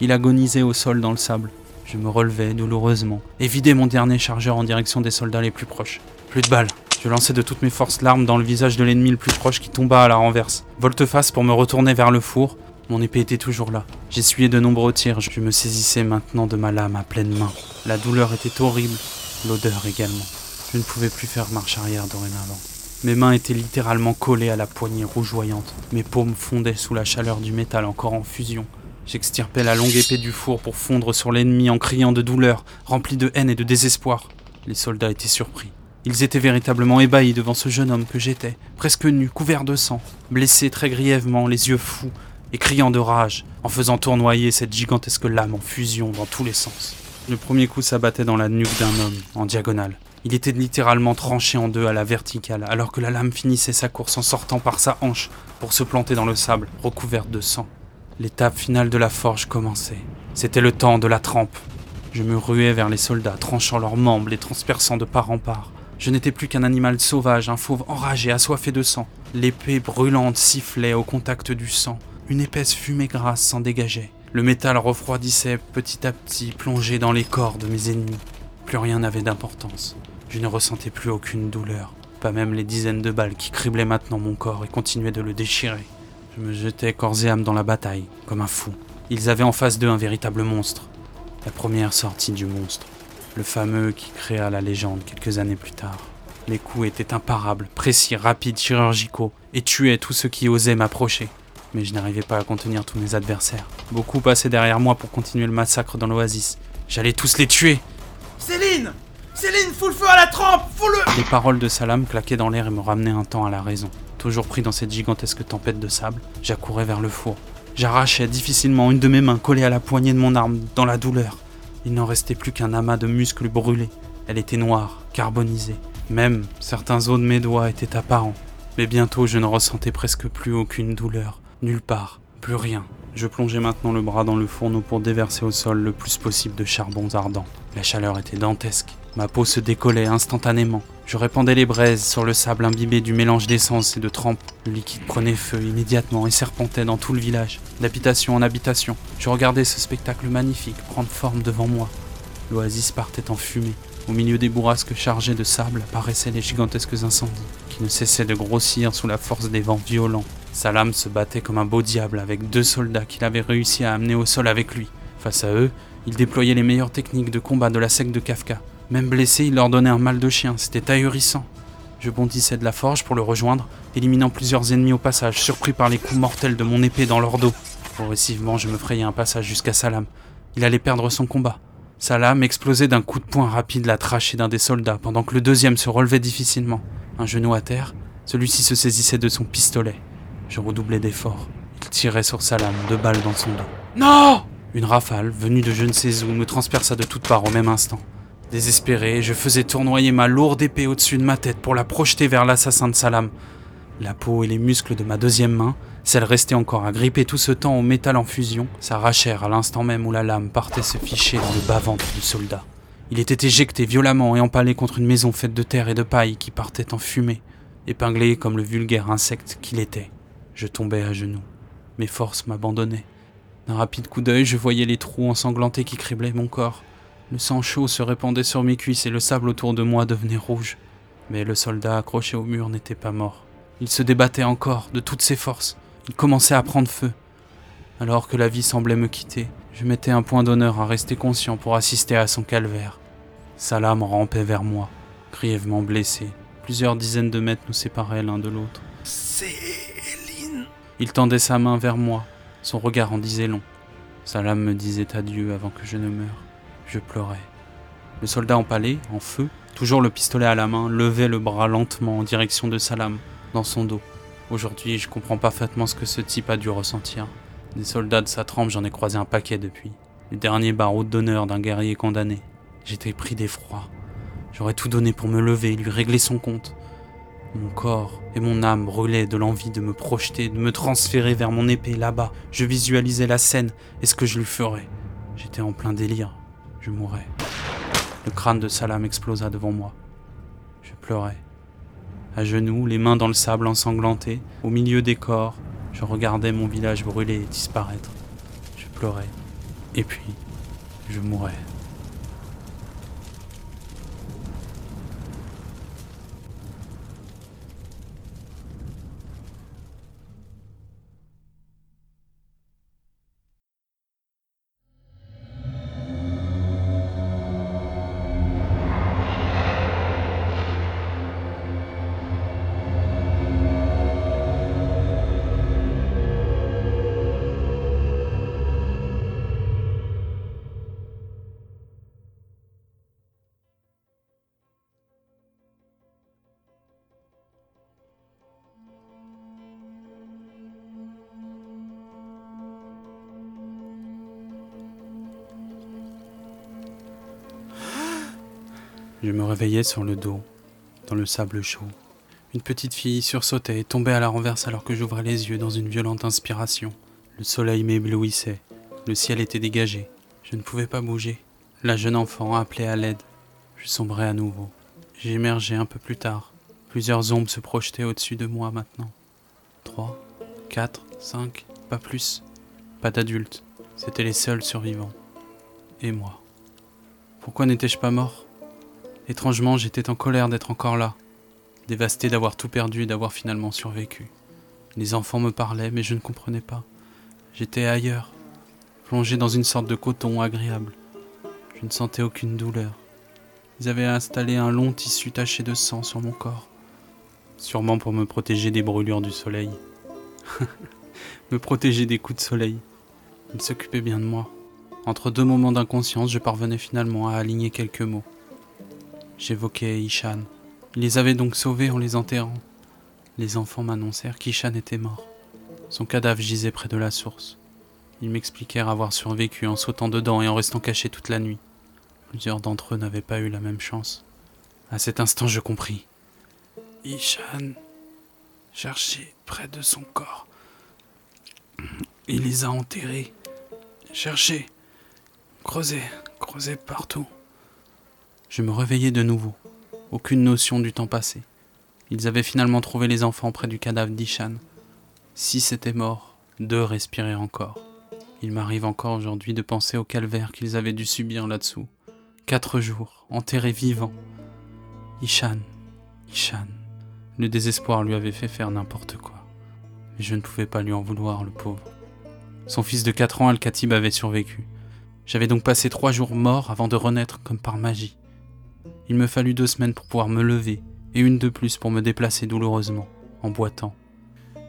Il agonisait au sol dans le sable. Je me relevais douloureusement et vidais mon dernier chargeur en direction des soldats les plus proches. Plus de balles. Je lançai de toutes mes forces l'arme dans le visage de l'ennemi le plus proche qui tomba à la renverse. Volte-face pour me retourner vers le four. Mon épée était toujours là. J'essuyais de nombreux tirs. Je me saisissais maintenant de ma lame à pleine main. La douleur était horrible, l'odeur également. Je ne pouvais plus faire marche arrière dorénavant. Mes mains étaient littéralement collées à la poignée rougeoyante. Mes paumes fondaient sous la chaleur du métal encore en fusion. J'extirpais la longue épée du four pour fondre sur l'ennemi en criant de douleur, rempli de haine et de désespoir. Les soldats étaient surpris. Ils étaient véritablement ébahis devant ce jeune homme que j'étais, presque nu, couvert de sang, blessé très grièvement, les yeux fous, et criant de rage, en faisant tournoyer cette gigantesque lame en fusion dans tous les sens. Le premier coup s'abattait dans la nuque d'un homme, en diagonale. Il était littéralement tranché en deux à la verticale, alors que la lame finissait sa course en sortant par sa hanche pour se planter dans le sable, recouverte de sang. L'étape finale de la forge commençait. C'était le temps de la trempe. Je me ruais vers les soldats, tranchant leurs membres, les transperçant de part en part. Je n'étais plus qu'un animal sauvage, un fauve enragé, assoiffé de sang. L'épée brûlante sifflait au contact du sang. Une épaisse fumée grasse s'en dégageait. Le métal refroidissait petit à petit, plongé dans les corps de mes ennemis. Plus rien n'avait d'importance. Je ne ressentais plus aucune douleur, pas même les dizaines de balles qui criblaient maintenant mon corps et continuaient de le déchirer. Je me jetais corps et âme dans la bataille, comme un fou. Ils avaient en face d'eux un véritable monstre. La première sortie du monstre le fameux qui créa la légende quelques années plus tard. Les coups étaient imparables, précis, rapides, chirurgicaux, et tuaient tous ceux qui osaient m'approcher. Mais je n'arrivais pas à contenir tous mes adversaires. Beaucoup passaient derrière moi pour continuer le massacre dans l'oasis. J'allais tous les tuer Céline Céline, fous le feu à la trempe Fous-le Les paroles de Salam claquaient dans l'air et me ramenaient un temps à la raison. Toujours pris dans cette gigantesque tempête de sable, j'accourais vers le four. J'arrachais difficilement une de mes mains collée à la poignée de mon arme dans la douleur. Il n'en restait plus qu'un amas de muscles brûlés. Elle était noire, carbonisée. Même certains os de mes doigts étaient apparents. Mais bientôt je ne ressentais presque plus aucune douleur. Nulle part. Plus rien. Je plongeais maintenant le bras dans le fourneau pour déverser au sol le plus possible de charbons ardents. La chaleur était dantesque. Ma peau se décollait instantanément. Je répandais les braises sur le sable imbibé du mélange d'essence et de trempe. Le liquide prenait feu immédiatement et serpentait dans tout le village, d'habitation en habitation. Je regardais ce spectacle magnifique prendre forme devant moi. L'oasis partait en fumée. Au milieu des bourrasques chargées de sable apparaissaient les gigantesques incendies, qui ne cessaient de grossir sous la force des vents violents. Salam se battait comme un beau diable avec deux soldats qu'il avait réussi à amener au sol avec lui. Face à eux, il déployait les meilleures techniques de combat de la secte de Kafka. Même blessé, il leur donnait un mal de chien, c'était ahurissant. Je bondissais de la forge pour le rejoindre, éliminant plusieurs ennemis au passage, surpris par les coups mortels de mon épée dans leur dos. Progressivement, je me frayais un passage jusqu'à Salam. Il allait perdre son combat. Salam explosait d'un coup de poing rapide la trachée d'un des soldats, pendant que le deuxième se relevait difficilement. Un genou à terre, celui-ci se saisissait de son pistolet. Je redoublais d'efforts. Il tirait sur Salam, deux balles dans son dos. Non Une rafale, venue de je ne sais où, me transperça de toutes parts au même instant. Désespéré, je faisais tournoyer ma lourde épée au-dessus de ma tête pour la projeter vers l'assassin de Salam. La peau et les muscles de ma deuxième main, celle restée encore à gripper tout ce temps au métal en fusion, s'arrachèrent à l'instant même où la lame partait se ficher dans le bas-ventre du soldat. Il était éjecté violemment et empalé contre une maison faite de terre et de paille qui partait en fumée, épinglé comme le vulgaire insecte qu'il était. Je tombais à genoux. Mes forces m'abandonnaient. D'un rapide coup d'œil, je voyais les trous ensanglantés qui criblaient mon corps. Le sang chaud se répandait sur mes cuisses et le sable autour de moi devenait rouge. Mais le soldat accroché au mur n'était pas mort. Il se débattait encore, de toutes ses forces. Il commençait à prendre feu. Alors que la vie semblait me quitter, je mettais un point d'honneur à rester conscient pour assister à son calvaire. Salam rampait vers moi, grièvement blessé. Plusieurs dizaines de mètres nous séparaient l'un de l'autre. Céline Il tendait sa main vers moi, son regard en disait long. Salam me disait adieu avant que je ne meure. Je pleurais. Le soldat empalé, en feu, toujours le pistolet à la main, levait le bras lentement en direction de Salam, dans son dos. Aujourd'hui, je comprends parfaitement ce que ce type a dû ressentir. Des soldats de sa trempe, j'en ai croisé un paquet depuis. Les derniers barreaux d'honneur d'un guerrier condamné. J'étais pris d'effroi. J'aurais tout donné pour me lever et lui régler son compte. Mon corps et mon âme brûlaient de l'envie de me projeter, de me transférer vers mon épée là-bas. Je visualisais la scène et ce que je lui ferais. J'étais en plein délire. Je mourais. Le crâne de Salam explosa devant moi. Je pleurais. À genoux, les mains dans le sable ensanglanté, au milieu des corps, je regardais mon village brûler et disparaître. Je pleurais. Et puis, je mourais. Je me réveillais sur le dos, dans le sable chaud. Une petite fille sursautait et tombait à la renverse alors que j'ouvrais les yeux dans une violente inspiration. Le soleil m'éblouissait, le ciel était dégagé. Je ne pouvais pas bouger. La jeune enfant appelait à l'aide. Je sombrais à nouveau. J'émergeais un peu plus tard. Plusieurs ombres se projetaient au-dessus de moi maintenant. Trois, quatre, cinq, pas plus. Pas d'adultes. C'étaient les seuls survivants. Et moi. Pourquoi n'étais-je pas mort? Étrangement, j'étais en colère d'être encore là, dévasté d'avoir tout perdu et d'avoir finalement survécu. Les enfants me parlaient, mais je ne comprenais pas. J'étais ailleurs, plongé dans une sorte de coton agréable. Je ne sentais aucune douleur. Ils avaient installé un long tissu taché de sang sur mon corps, sûrement pour me protéger des brûlures du soleil. me protéger des coups de soleil. Ils s'occupaient bien de moi. Entre deux moments d'inconscience, je parvenais finalement à aligner quelques mots. J'évoquais Ishan. Il les avait donc sauvés en les enterrant. Les enfants m'annoncèrent qu'Ishan était mort. Son cadavre gisait près de la source. Ils m'expliquèrent avoir survécu en sautant dedans et en restant cachés toute la nuit. Plusieurs d'entre eux n'avaient pas eu la même chance. À cet instant, je compris. Ishan cherchait près de son corps. Il les a enterrés. Cherchez. Creusez. Creusez partout. Je me réveillai de nouveau. Aucune notion du temps passé. Ils avaient finalement trouvé les enfants près du cadavre d'Ishan. Six étaient morts, deux respiraient encore. Il m'arrive encore aujourd'hui de penser au calvaire qu'ils avaient dû subir là-dessous. Quatre jours, enterrés vivants. Ishan, Ishan. Le désespoir lui avait fait faire n'importe quoi. Mais je ne pouvais pas lui en vouloir, le pauvre. Son fils de quatre ans, Al-Khatib, avait survécu. J'avais donc passé trois jours morts avant de renaître comme par magie. Il me fallut deux semaines pour pouvoir me lever, et une de plus pour me déplacer douloureusement, en boitant.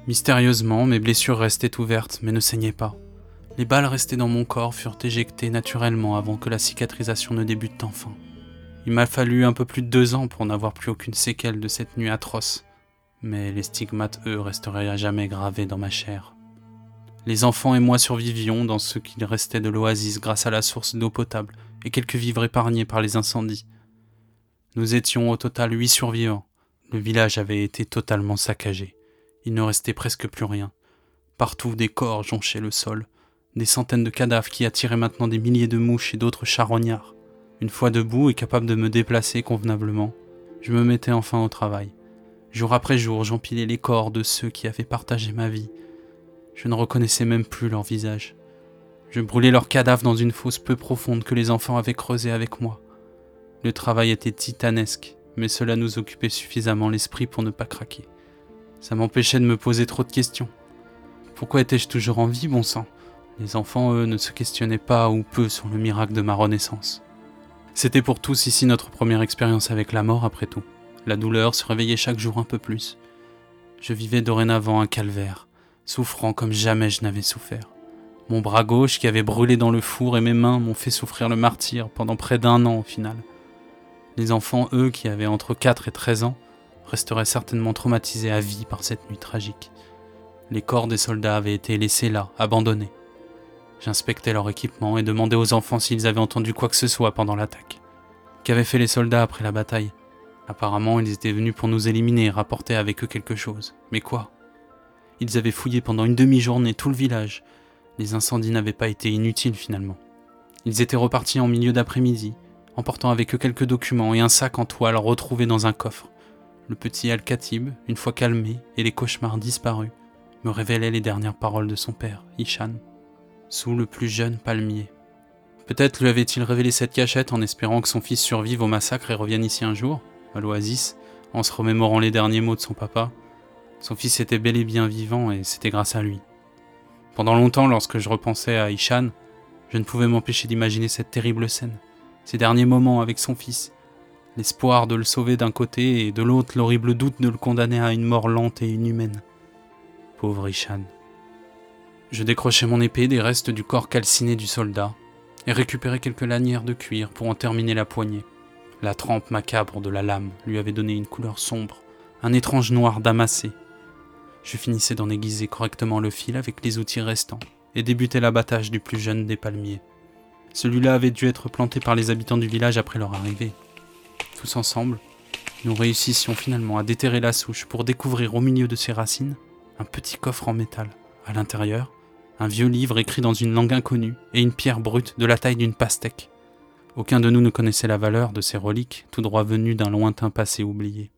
Mystérieusement, mes blessures restaient ouvertes mais ne saignaient pas. Les balles restées dans mon corps furent éjectées naturellement avant que la cicatrisation ne débute enfin. Il m'a fallu un peu plus de deux ans pour n'avoir plus aucune séquelle de cette nuit atroce, mais les stigmates, eux, resteraient à jamais gravés dans ma chair. Les enfants et moi survivions dans ce qu'il restait de l'oasis grâce à la source d'eau potable et quelques vivres épargnés par les incendies. Nous étions au total huit survivants. Le village avait été totalement saccagé. Il ne restait presque plus rien. Partout des corps jonchaient le sol, des centaines de cadavres qui attiraient maintenant des milliers de mouches et d'autres charognards. Une fois debout et capable de me déplacer convenablement, je me mettais enfin au travail. Jour après jour, j'empilais les corps de ceux qui avaient partagé ma vie. Je ne reconnaissais même plus leur visage. Je brûlais leurs cadavres dans une fosse peu profonde que les enfants avaient creusée avec moi. Le travail était titanesque, mais cela nous occupait suffisamment l'esprit pour ne pas craquer. Ça m'empêchait de me poser trop de questions. Pourquoi étais-je toujours en vie, bon sang? Les enfants, eux, ne se questionnaient pas ou peu sur le miracle de ma renaissance. C'était pour tous ici notre première expérience avec la mort, après tout. La douleur se réveillait chaque jour un peu plus. Je vivais dorénavant un calvaire, souffrant comme jamais je n'avais souffert. Mon bras gauche qui avait brûlé dans le four et mes mains m'ont fait souffrir le martyr pendant près d'un an au final. Les enfants, eux, qui avaient entre 4 et 13 ans, resteraient certainement traumatisés à vie par cette nuit tragique. Les corps des soldats avaient été laissés là, abandonnés. J'inspectais leur équipement et demandais aux enfants s'ils avaient entendu quoi que ce soit pendant l'attaque. Qu'avaient fait les soldats après la bataille? Apparemment, ils étaient venus pour nous éliminer et rapporter avec eux quelque chose. Mais quoi? Ils avaient fouillé pendant une demi-journée tout le village. Les incendies n'avaient pas été inutiles finalement. Ils étaient repartis en milieu d'après-midi, emportant avec eux quelques documents et un sac en toile retrouvé dans un coffre. Le petit Al-Khatib, une fois calmé et les cauchemars disparus, me révélait les dernières paroles de son père, Ishan, sous le plus jeune palmier. Peut-être lui avait-il révélé cette cachette en espérant que son fils survive au massacre et revienne ici un jour, à l'oasis, en se remémorant les derniers mots de son papa. Son fils était bel et bien vivant et c'était grâce à lui. Pendant longtemps, lorsque je repensais à Ishan, je ne pouvais m'empêcher d'imaginer cette terrible scène ses derniers moments avec son fils, l'espoir de le sauver d'un côté et de l'autre l'horrible doute de le condamner à une mort lente et inhumaine. Pauvre Ishan. Je décrochai mon épée des restes du corps calciné du soldat et récupérai quelques lanières de cuir pour en terminer la poignée. La trempe macabre de la lame lui avait donné une couleur sombre, un étrange noir damassé. Je finissais d'en aiguiser correctement le fil avec les outils restants et débutais l'abattage du plus jeune des palmiers. Celui-là avait dû être planté par les habitants du village après leur arrivée. tous ensemble, nous réussissions finalement à déterrer la souche pour découvrir au milieu de ses racines un petit coffre en métal. À l'intérieur, un vieux livre écrit dans une langue inconnue et une pierre brute de la taille d'une pastèque. Aucun de nous ne connaissait la valeur de ces reliques, tout droit venues d'un lointain passé oublié.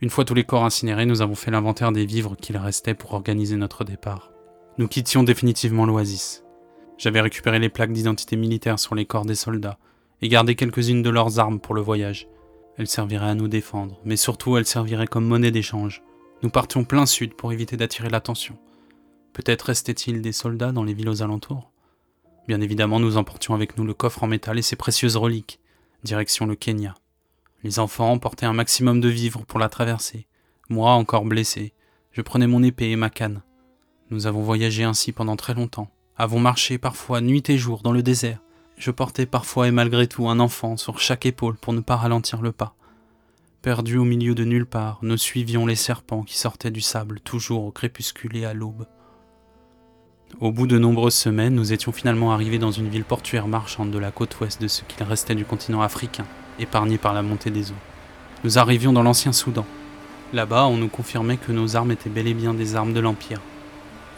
Une fois tous les corps incinérés, nous avons fait l'inventaire des vivres qu'il restait pour organiser notre départ. Nous quittions définitivement l'oasis. J'avais récupéré les plaques d'identité militaire sur les corps des soldats et gardé quelques-unes de leurs armes pour le voyage. Elles serviraient à nous défendre, mais surtout elles serviraient comme monnaie d'échange. Nous partions plein sud pour éviter d'attirer l'attention. Peut-être restait-il des soldats dans les villes aux alentours? Bien évidemment, nous emportions avec nous le coffre en métal et ses précieuses reliques, direction le Kenya. Les enfants emportaient un maximum de vivres pour la traversée. Moi, encore blessé, je prenais mon épée et ma canne. Nous avons voyagé ainsi pendant très longtemps, avons marché parfois nuit et jour dans le désert. Je portais parfois et malgré tout un enfant sur chaque épaule pour ne pas ralentir le pas. Perdus au milieu de nulle part, nous suivions les serpents qui sortaient du sable toujours au crépuscule et à l'aube. Au bout de nombreuses semaines, nous étions finalement arrivés dans une ville portuaire marchande de la côte ouest de ce qu'il restait du continent africain, épargné par la montée des eaux. Nous arrivions dans l'ancien Soudan. Là-bas, on nous confirmait que nos armes étaient bel et bien des armes de l'Empire.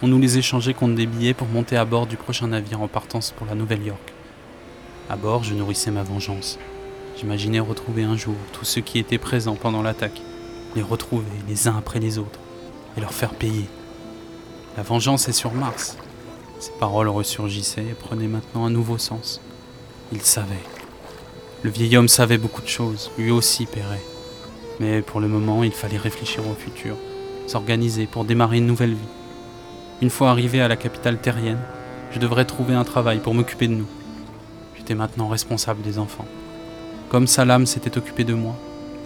On nous les échangeait contre des billets pour monter à bord du prochain navire en partance pour la Nouvelle-York. À bord, je nourrissais ma vengeance. J'imaginais retrouver un jour tous ceux qui étaient présents pendant l'attaque, les retrouver les uns après les autres, et leur faire payer. La vengeance est sur Mars. Ces paroles ressurgissaient et prenaient maintenant un nouveau sens. Il savait. Le vieil homme savait beaucoup de choses, lui aussi paierait. Mais pour le moment, il fallait réfléchir au futur, s'organiser pour démarrer une nouvelle vie. Une fois arrivé à la capitale terrienne, je devrais trouver un travail pour m'occuper de nous. J'étais maintenant responsable des enfants. Comme Salam s'était occupé de moi,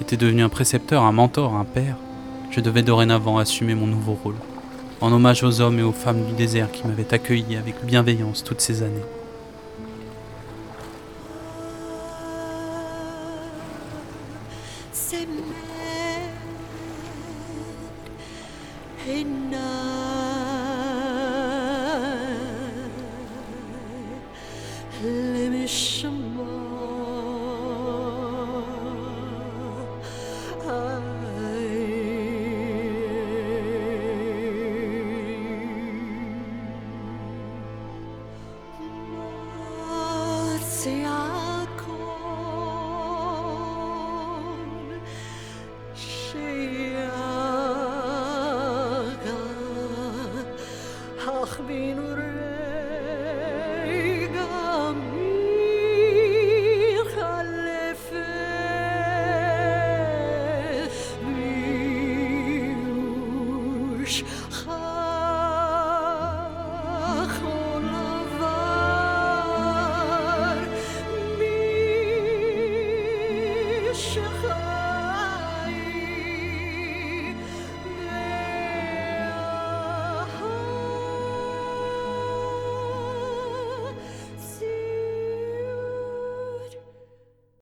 était devenu un précepteur, un mentor, un père, je devais dorénavant assumer mon nouveau rôle, en hommage aux hommes et aux femmes du désert qui m'avaient accueilli avec bienveillance toutes ces années.